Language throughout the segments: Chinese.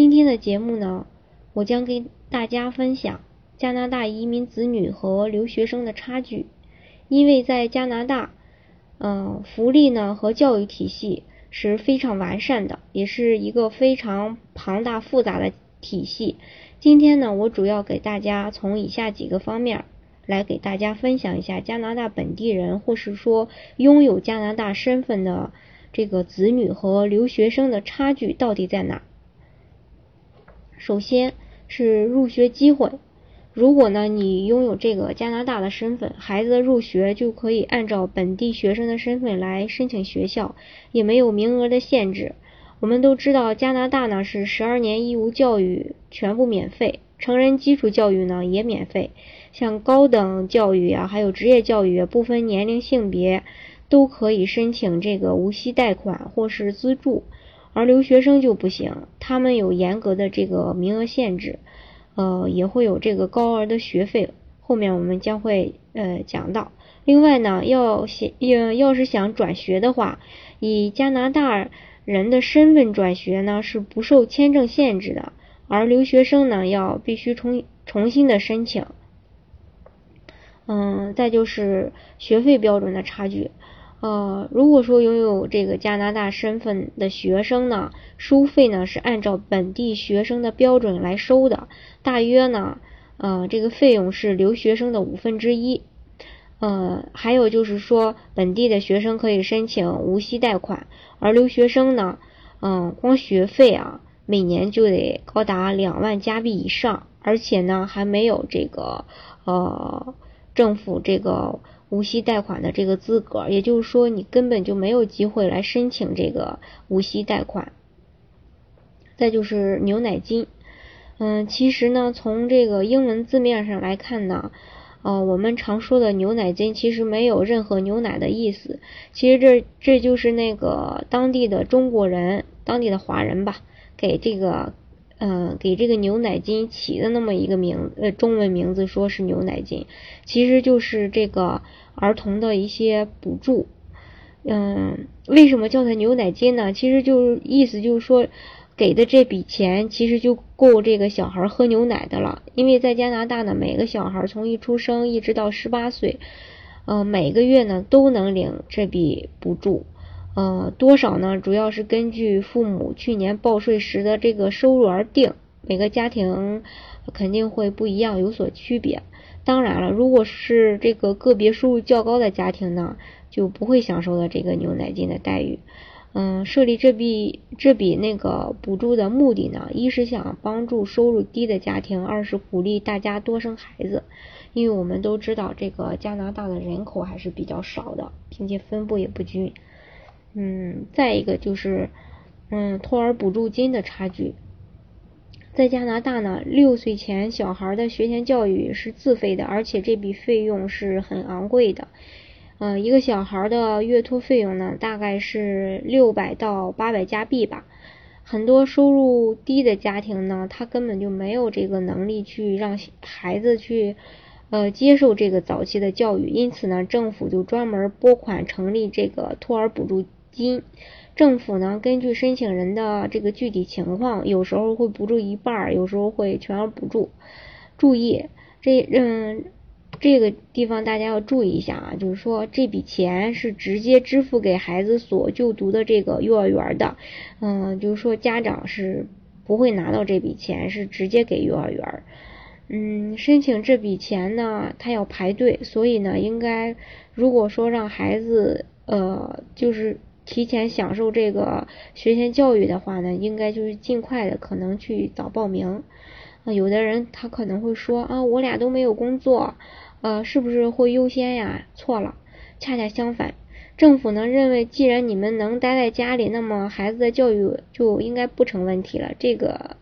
今天的节目呢，我将跟大家分享加拿大移民子女和留学生的差距。因为在加拿大，嗯，福利呢和教育体系是非常完善的，也是一个非常庞大复杂的体系。今天呢，我主要给大家从以下几个方面来给大家分享一下加拿大本地人或是说拥有加拿大身份的这个子女和留学生的差距到底在哪。首先是入学机会，如果呢你拥有这个加拿大的身份，孩子的入学就可以按照本地学生的身份来申请学校，也没有名额的限制。我们都知道加拿大呢是十二年义务教育全部免费，成人基础教育呢也免费，像高等教育啊，还有职业教育，不分年龄性别都可以申请这个无息贷款或是资助。而留学生就不行，他们有严格的这个名额限制，呃，也会有这个高额的学费。后面我们将会呃讲到。另外呢，要想要要是想转学的话，以加拿大人的身份转学呢是不受签证限制的，而留学生呢要必须重重新的申请。嗯，再就是学费标准的差距。呃，如果说拥有这个加拿大身份的学生呢，收费呢是按照本地学生的标准来收的，大约呢，呃，这个费用是留学生的五分之一。呃，还有就是说，本地的学生可以申请无息贷款，而留学生呢，嗯，光学费啊，每年就得高达两万加币以上，而且呢，还没有这个呃政府这个。无息贷款的这个资格，也就是说你根本就没有机会来申请这个无息贷款。再就是牛奶金，嗯，其实呢，从这个英文字面上来看呢，呃，我们常说的牛奶金其实没有任何牛奶的意思，其实这这就是那个当地的中国人、当地的华人吧，给这个。嗯，给这个牛奶金起的那么一个名，呃，中文名字说是牛奶金，其实就是这个儿童的一些补助。嗯，为什么叫它牛奶金呢？其实就是意思就是说，给的这笔钱其实就够这个小孩喝牛奶的了。因为在加拿大呢，每个小孩从一出生一直到十八岁，呃，每个月呢都能领这笔补助。呃，多少呢？主要是根据父母去年报税时的这个收入而定，每个家庭肯定会不一样，有所区别。当然了，如果是这个个别收入较高的家庭呢，就不会享受到这个牛奶金的待遇。嗯，设立这笔这笔那个补助的目的呢，一是想帮助收入低的家庭，二是鼓励大家多生孩子。因为我们都知道，这个加拿大的人口还是比较少的，并且分布也不均。嗯，再一个就是，嗯，托儿补助金的差距，在加拿大呢，六岁前小孩的学前教育是自费的，而且这笔费用是很昂贵的。嗯，一个小孩的月托费用呢，大概是六百到八百加币吧。很多收入低的家庭呢，他根本就没有这个能力去让孩子去。呃，接受这个早期的教育，因此呢，政府就专门拨款成立这个托儿补助金。政府呢，根据申请人的这个具体情况，有时候会补助一半，有时候会全额补助。注意，这嗯，这个地方大家要注意一下啊，就是说这笔钱是直接支付给孩子所就读的这个幼儿园的，嗯，就是说家长是不会拿到这笔钱，是直接给幼儿园。嗯，申请这笔钱呢，他要排队，所以呢，应该如果说让孩子呃，就是提前享受这个学前教育的话呢，应该就是尽快的可能去早报名。啊，有的人他可能会说啊，我俩都没有工作，呃，是不是会优先呀？错了，恰恰相反，政府呢认为，既然你们能待在家里，那么孩子的教育就应该不成问题了。这个，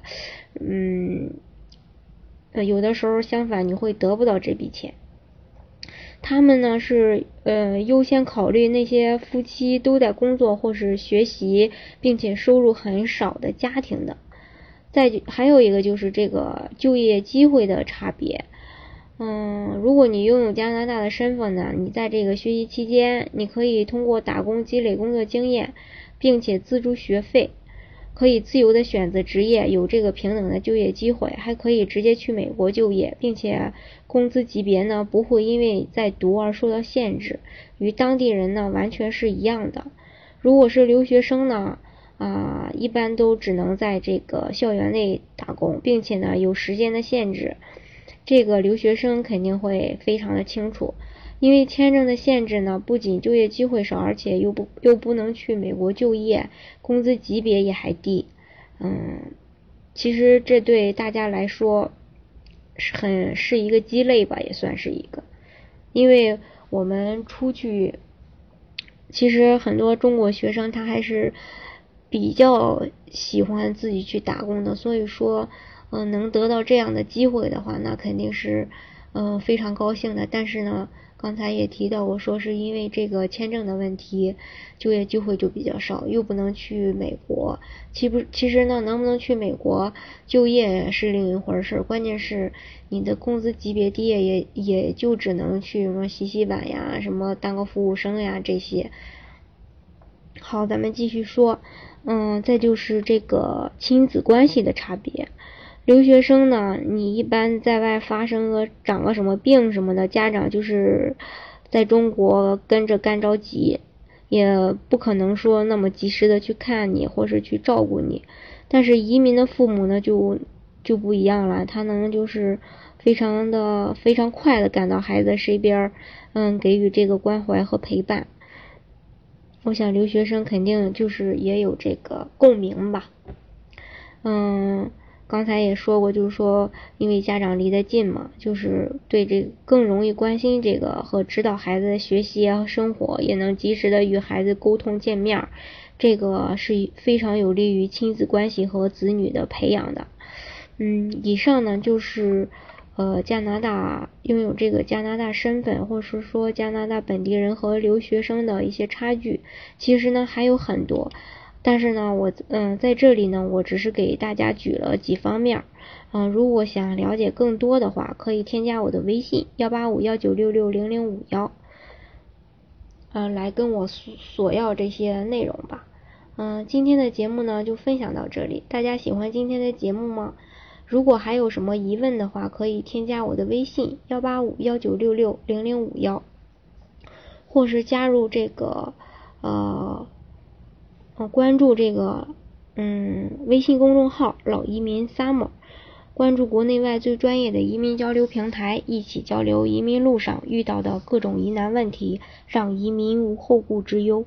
嗯，有的时候相反，你会得不到这笔钱。他们呢是呃优先考虑那些夫妻都在工作或是学习，并且收入很少的家庭的。再还有一个就是这个就业机会的差别。嗯，如果你拥有加拿大的身份呢，你在这个学习期间，你可以通过打工积累工作经验，并且资助学费。可以自由的选择职业，有这个平等的就业机会，还可以直接去美国就业，并且工资级别呢不会因为在读而受到限制，与当地人呢完全是一样的。如果是留学生呢，啊，一般都只能在这个校园内打工，并且呢有时间的限制，这个留学生肯定会非常的清楚。因为签证的限制呢，不仅就业机会少，而且又不又不能去美国就业，工资级别也还低。嗯，其实这对大家来说是很是一个鸡肋吧，也算是一个。因为我们出去，其实很多中国学生他还是比较喜欢自己去打工的，所以说，嗯，能得到这样的机会的话，那肯定是嗯非常高兴的。但是呢。刚才也提到，我说是因为这个签证的问题，就业机会就比较少，又不能去美国。其不，其实呢，能不能去美国就业是另一回事儿，关键是你的工资级别低，也也就只能去什么洗洗碗呀，什么当个服务生呀这些。好，咱们继续说，嗯，再就是这个亲子关系的差别。留学生呢，你一般在外发生个长个什么病什么的，家长就是在中国跟着干着急，也不可能说那么及时的去看你或是去照顾你。但是移民的父母呢，就就不一样了，他能就是非常的非常快的赶到孩子身边，嗯，给予这个关怀和陪伴。我想留学生肯定就是也有这个共鸣吧，嗯。刚才也说过，就是说，因为家长离得近嘛，就是对这更容易关心这个和指导孩子的学习和生活，也能及时的与孩子沟通见面，这个是非常有利于亲子关系和子女的培养的。嗯，以上呢就是呃加拿大拥有这个加拿大身份，或是说加拿大本地人和留学生的一些差距，其实呢还有很多。但是呢，我嗯在这里呢，我只是给大家举了几方面，嗯，如果想了解更多的话，可以添加我的微信幺八五幺九六六零零五幺，嗯，来跟我索索要这些内容吧。嗯，今天的节目呢就分享到这里，大家喜欢今天的节目吗？如果还有什么疑问的话，可以添加我的微信幺八五幺九六六零零五幺，或是加入这个。关注这个嗯微信公众号“老移民 summer”，关注国内外最专业的移民交流平台，一起交流移民路上遇到的各种疑难问题，让移民无后顾之忧。